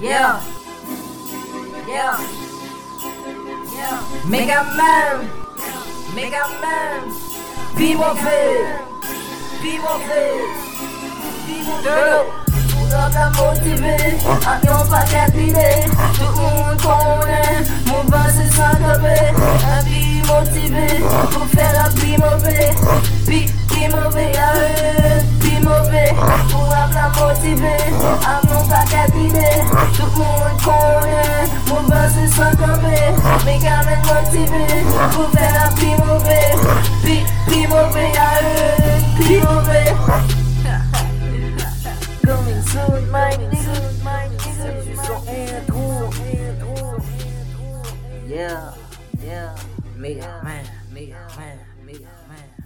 Yeah. Yeah. Yeah. Méga man. Méga man. Puis mauvais. Puis mauvais. Puis mauvais. Tout la motivé, avion pas capilé, tout le monde connaît, mon bas c'est s'enlever, la vie motivée, pour faire la vie mauvais, monde connaît, mon bas c'est s'enlever, mais quand même motivé, pour faire la vie mauvais, puis, puis mauvais, à eux, puis mauvais. Coming soon, my nigga, Yeah, yeah, man, Mega man, man.